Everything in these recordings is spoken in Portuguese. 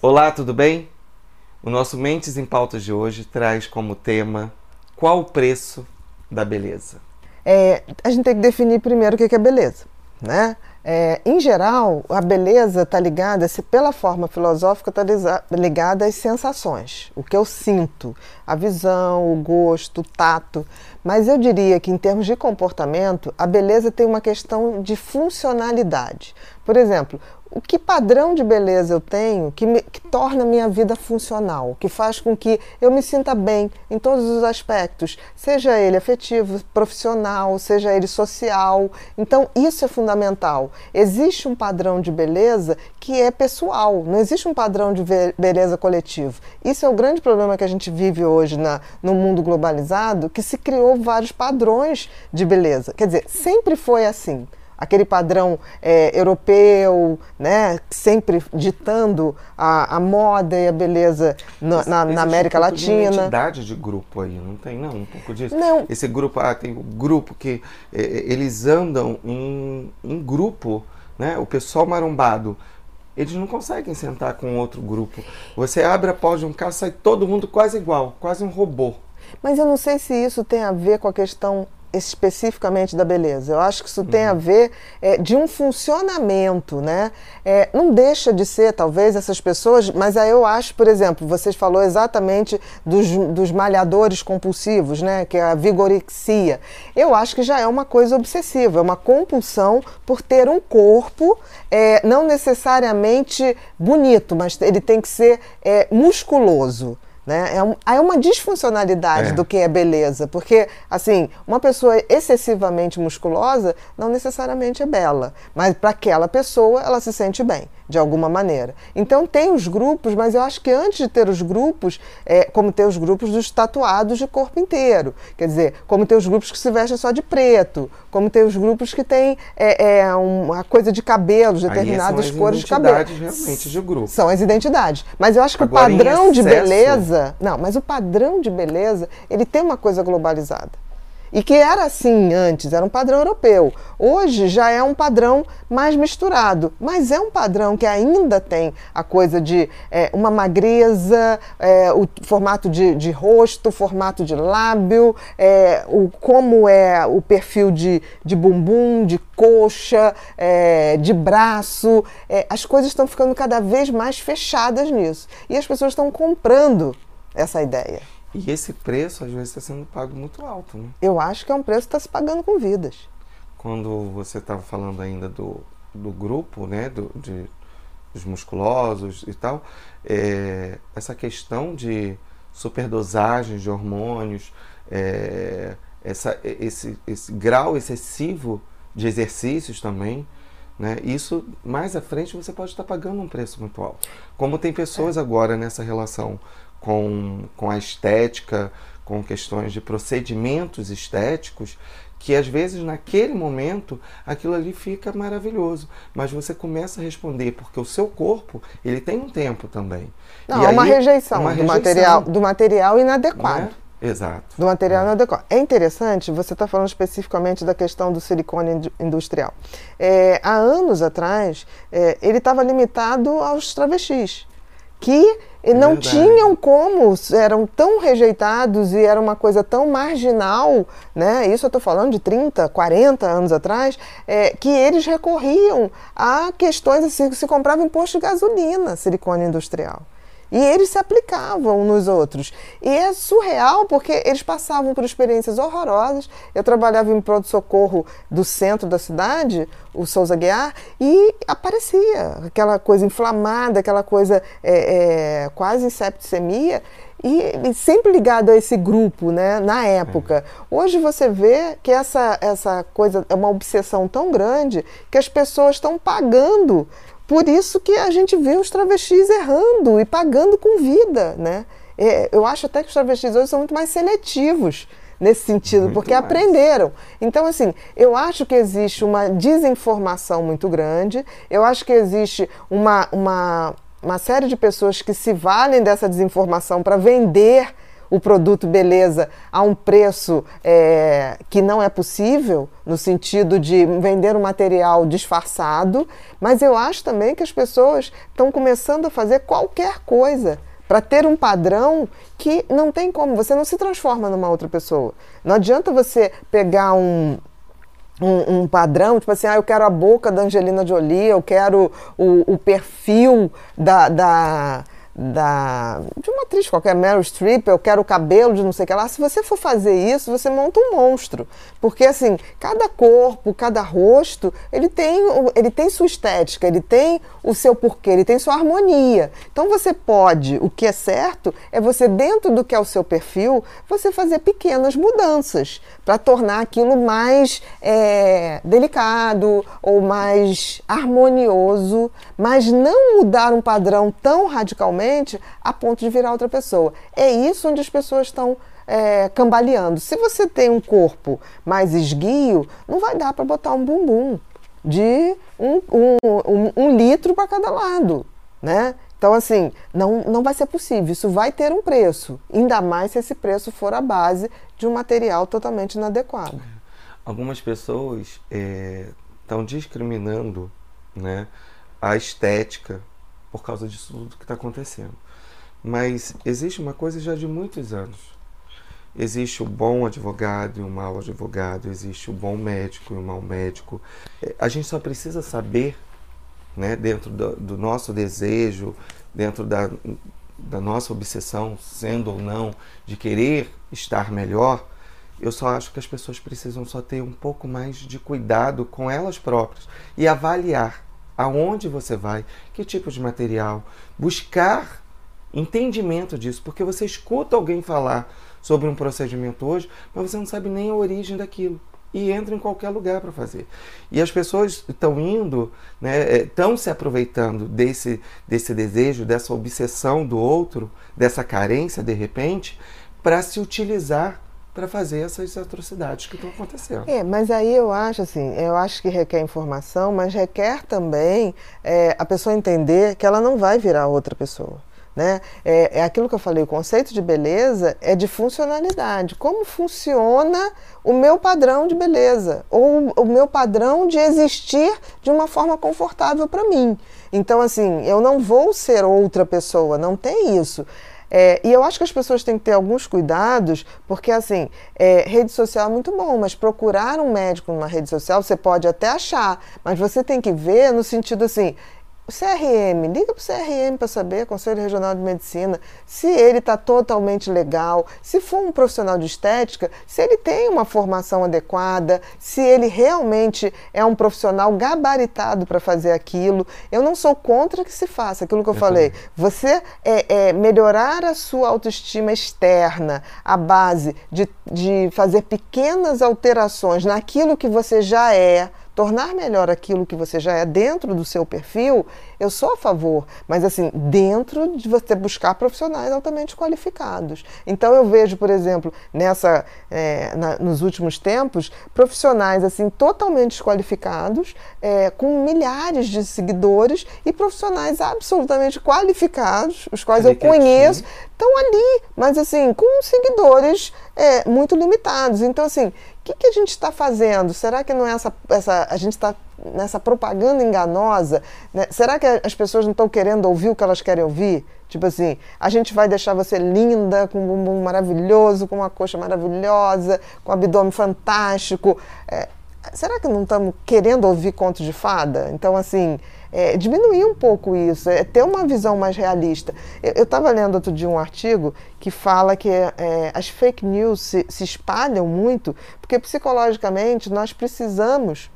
Olá, tudo bem? O nosso Mentes em Pautas de hoje traz como tema qual o preço da beleza? É, a gente tem que definir primeiro o que é beleza, né? É, em geral, a beleza está ligada, se pela forma filosófica, está ligada às sensações, o que eu sinto, a visão, o gosto, o tato. Mas eu diria que, em termos de comportamento, a beleza tem uma questão de funcionalidade. Por exemplo, que padrão de beleza eu tenho que, me, que torna a minha vida funcional, que faz com que eu me sinta bem em todos os aspectos, seja ele afetivo, profissional, seja ele social. Então, isso é fundamental. Existe um padrão de beleza que é pessoal, não existe um padrão de beleza coletivo. Isso é o grande problema que a gente vive hoje na, no mundo globalizado, que se criou vários padrões de beleza. Quer dizer, sempre foi assim aquele padrão é, europeu, né, sempre ditando a, a, moda e a beleza na, na, na América um Latina. Tem identidade de grupo aí, não tem não um pouco disso. Não. Esse grupo, ah, tem um grupo que é, eles andam em, em grupo, né? O pessoal marombado eles não conseguem sentar com outro grupo. Você abre a porta de um carro, sai todo mundo quase igual, quase um robô. Mas eu não sei se isso tem a ver com a questão especificamente da beleza. Eu acho que isso uhum. tem a uhum. ver é, de um funcionamento, né? É, não deixa de ser, talvez, essas pessoas, mas aí eu acho, por exemplo, vocês falou exatamente dos, dos malhadores compulsivos, né? Que é a vigorexia. Eu acho que já é uma coisa obsessiva, é uma compulsão por ter um corpo é, não necessariamente bonito, mas ele tem que ser é, musculoso. Né? É, um, é uma disfuncionalidade é. do que é beleza, porque assim uma pessoa excessivamente musculosa não necessariamente é bela, mas para aquela pessoa ela se sente bem de alguma maneira. Então tem os grupos, mas eu acho que antes de ter os grupos, é, como ter os grupos dos tatuados de corpo inteiro, quer dizer, como ter os grupos que se vestem só de preto, como ter os grupos que têm é, é, uma coisa de cabelos, determinadas cores de cabelo. São as identidades realmente de grupo. São as identidades. Mas eu acho que Agora, o padrão de beleza. Não, mas o padrão de beleza, ele tem uma coisa globalizada. E que era assim antes, era um padrão europeu. Hoje já é um padrão mais misturado, mas é um padrão que ainda tem a coisa de é, uma magreza, é, o formato de, de rosto, formato de lábio, é, o, como é o perfil de, de bumbum, de coxa, é, de braço. É, as coisas estão ficando cada vez mais fechadas nisso. E as pessoas estão comprando essa ideia. E esse preço, às vezes, está sendo pago muito alto, né? Eu acho que é um preço que está se pagando com vidas. Quando você estava falando ainda do, do grupo, né, do, de, dos musculosos e tal, é, essa questão de superdosagem de hormônios, é, essa, esse, esse grau excessivo de exercícios também, né? Isso mais à frente você pode estar pagando um preço muito alto. Como tem pessoas é. agora nessa relação com, com a estética, com questões de procedimentos estéticos, que às vezes naquele momento aquilo ali fica maravilhoso, mas você começa a responder porque o seu corpo ele tem um tempo também. Não, é uma rejeição, uma do rejeição, material, do material inadequado. É? Exato. Do material é. inadequado. É interessante, você está falando especificamente da questão do silicone industrial. É, há anos atrás, é, ele estava limitado aos travestis, que e não Verdade. tinham como, eram tão rejeitados e era uma coisa tão marginal, né? Isso eu estou falando de 30, 40 anos atrás, é, que eles recorriam a questões assim, se comprava em posto de gasolina, silicone industrial. E eles se aplicavam nos outros. E é surreal porque eles passavam por experiências horrorosas. Eu trabalhava em pronto-socorro do centro da cidade, o Souza Guiar, e aparecia aquela coisa inflamada, aquela coisa é, é, quase septicemia. E, e, sempre ligado a esse grupo, né, na época. Hoje você vê que essa, essa coisa é uma obsessão tão grande que as pessoas estão pagando por isso que a gente vê os travestis errando e pagando com vida, né? É, eu acho até que os travestis hoje são muito mais seletivos nesse sentido, muito porque mais. aprenderam. Então, assim, eu acho que existe uma desinformação muito grande, eu acho que existe uma, uma, uma série de pessoas que se valem dessa desinformação para vender o produto beleza a um preço é, que não é possível, no sentido de vender um material disfarçado, mas eu acho também que as pessoas estão começando a fazer qualquer coisa para ter um padrão que não tem como, você não se transforma numa outra pessoa. Não adianta você pegar um, um, um, padrão, tipo assim, ah, eu quero a boca da Angelina Jolie, eu quero o, o perfil da, da da, de uma atriz qualquer, Meryl Streep, eu quero o cabelo de não sei o que lá. Se você for fazer isso, você monta um monstro. Porque, assim, cada corpo, cada rosto, ele tem, ele tem sua estética, ele tem o seu porquê, ele tem sua harmonia. Então, você pode, o que é certo, é você, dentro do que é o seu perfil, você fazer pequenas mudanças para tornar aquilo mais é, delicado ou mais harmonioso, mas não mudar um padrão tão radicalmente a ponto de virar outra pessoa. É isso onde as pessoas estão é, cambaleando. Se você tem um corpo mais esguio, não vai dar para botar um bumbum de um, um, um, um litro para cada lado, né? Então, assim, não, não vai ser possível. Isso vai ter um preço, ainda mais se esse preço for a base de um material totalmente inadequado. Algumas pessoas estão é, discriminando né, a estética por causa disso tudo que está acontecendo. Mas existe uma coisa já de muitos anos. Existe o bom advogado e o mau advogado, existe o bom médico e o mau médico. É, a gente só precisa saber, né, dentro do, do nosso desejo, dentro da, da nossa obsessão, sendo ou não, de querer estar melhor, eu só acho que as pessoas precisam só ter um pouco mais de cuidado com elas próprias e avaliar aonde você vai, que tipo de material, buscar entendimento disso, porque você escuta alguém falar sobre um procedimento hoje, mas você não sabe nem a origem daquilo e entra em qualquer lugar para fazer. E as pessoas estão indo, estão né, se aproveitando desse, desse desejo, dessa obsessão do outro, dessa carência de repente, para se utilizar para fazer essas atrocidades que estão acontecendo. É, mas aí eu acho assim, eu acho que requer informação, mas requer também é, a pessoa entender que ela não vai virar outra pessoa. Né? É, é, aquilo que eu falei, o conceito de beleza é de funcionalidade. Como funciona o meu padrão de beleza? Ou o meu padrão de existir de uma forma confortável para mim. Então, assim, eu não vou ser outra pessoa, não tem isso. É, e eu acho que as pessoas têm que ter alguns cuidados, porque assim, é, rede social é muito bom, mas procurar um médico numa rede social você pode até achar, mas você tem que ver no sentido assim, o CRM, liga para o CRM para saber, Conselho Regional de Medicina, se ele está totalmente legal, se for um profissional de estética, se ele tem uma formação adequada, se ele realmente é um profissional gabaritado para fazer aquilo. Eu não sou contra que se faça, aquilo que eu, eu falei. Também. Você é, é, melhorar a sua autoestima externa, a base de, de fazer pequenas alterações naquilo que você já é, tornar melhor aquilo que você já é dentro do seu perfil, eu sou a favor, mas assim, dentro de você buscar profissionais altamente qualificados. Então eu vejo, por exemplo, nessa, é, na, nos últimos tempos, profissionais assim totalmente desqualificados, é, com milhares de seguidores e profissionais absolutamente qualificados, os quais eu conheço, estão ali, mas assim, com seguidores é, muito limitados. Então, assim, que, que a gente está fazendo? Será que não é essa, essa a gente está nessa propaganda enganosa? Né? Será que as pessoas não estão querendo ouvir o que elas querem ouvir? Tipo assim, a gente vai deixar você linda, com um bumbum maravilhoso, com uma coxa maravilhosa, com um abdômen fantástico. É, será que não estamos querendo ouvir conto de fada? Então, assim, é, diminuir um pouco isso, é ter uma visão mais realista. Eu estava lendo outro dia um artigo que fala que é, as fake news se, se, espalham muito porque psicologicamente nós precisamos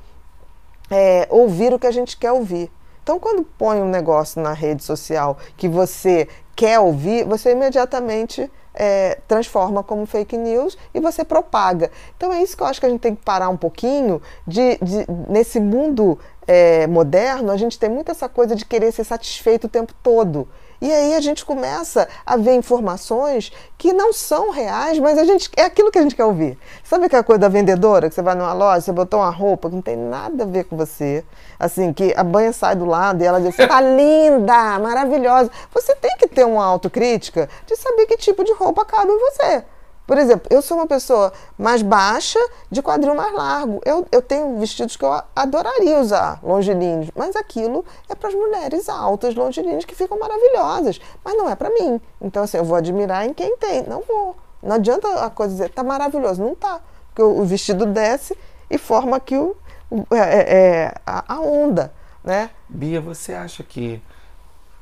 é, ouvir o que a gente quer ouvir. Então, quando põe um negócio na rede social que você quer ouvir, você imediatamente é, transforma como fake news e você propaga. Então é isso que eu acho que a gente tem que parar um pouquinho de, de nesse mundo é, moderno a gente tem muito essa coisa de querer ser satisfeito o tempo todo E aí a gente começa a ver informações que não são reais, mas a gente é aquilo que a gente quer ouvir. Sabe aquela coisa da vendedora, que você vai numa loja, você botou uma roupa que não tem nada a ver com você, assim, que a banha sai do lado e ela diz, tá linda, maravilhosa. Você tem que ter uma autocrítica de saber que tipo de roupa cabe em você. Por exemplo, eu sou uma pessoa mais baixa, de quadril mais largo. Eu, eu tenho vestidos que eu adoraria usar, longilíneos, mas aquilo é para as mulheres altas, longilíneos, que ficam maravilhosas. Mas não é para mim. Então, assim, eu vou admirar em quem tem. Não vou. Não adianta a coisa dizer, tá maravilhoso. Não tá. Porque o, o vestido desce e forma aqui o, é, é, é, a, a onda, né? Bia, você acha que,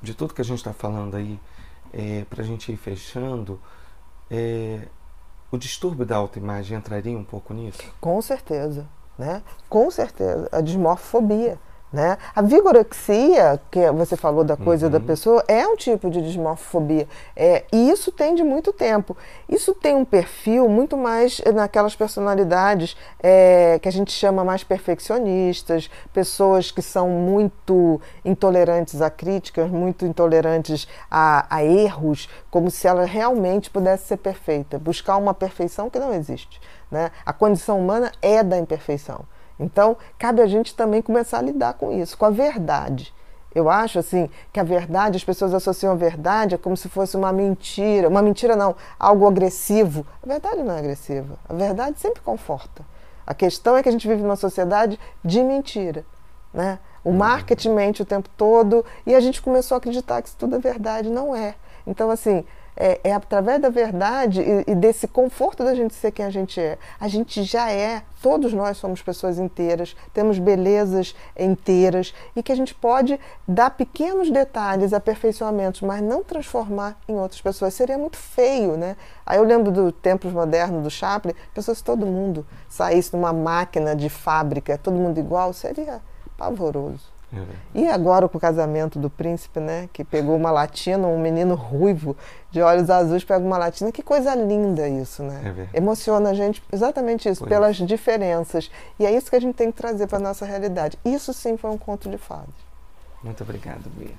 de tudo que a gente está falando aí, é, para a gente ir fechando, é, o distúrbio da autoimagem entraria um pouco nisso? Com certeza, né? Com certeza. A dismorfobia. Né? A vigorexia, que você falou da coisa uhum. da pessoa, é um tipo de dismorfobia. É, e isso tem de muito tempo. Isso tem um perfil muito mais naquelas personalidades é, que a gente chama mais perfeccionistas, pessoas que são muito intolerantes a críticas, muito intolerantes a, a erros, como se ela realmente pudesse ser perfeita. Buscar uma perfeição que não existe. Né? A condição humana é da imperfeição. Então, cabe a gente também começar a lidar com isso, com a verdade. Eu acho assim que a verdade, as pessoas associam a verdade como se fosse uma mentira, uma mentira não, algo agressivo. A verdade não é agressiva. A verdade sempre conforta. A questão é que a gente vive numa sociedade de mentira, né? O marketing mente o tempo todo e a gente começou a acreditar que isso tudo é verdade, não é. Então assim, é, é através da verdade e, e, desse conforto da gente ser quem a gente é. A gente já é, todos nós somos pessoas inteiras, temos belezas inteiras e que a gente pode dar pequenos detalhes, aperfeiçoamentos, mas não transformar em outras pessoas. Seria muito feio, né? Aí eu lembro do Tempos Modernos, do Chaplin, pessoas se todo mundo saísse numa máquina de fábrica, todo mundo igual, seria pavoroso. É. E agora com o casamento do príncipe, né? Que pegou uma latina, um menino ruivo, de olhos azuis, pega uma latina. Que coisa linda isso, né? É Emociona a gente exatamente isso, pelas diferenças. E é isso que a gente tem que trazer para a nossa realidade. Isso sim foi um conto de fadas. Muito obrigado, Bia.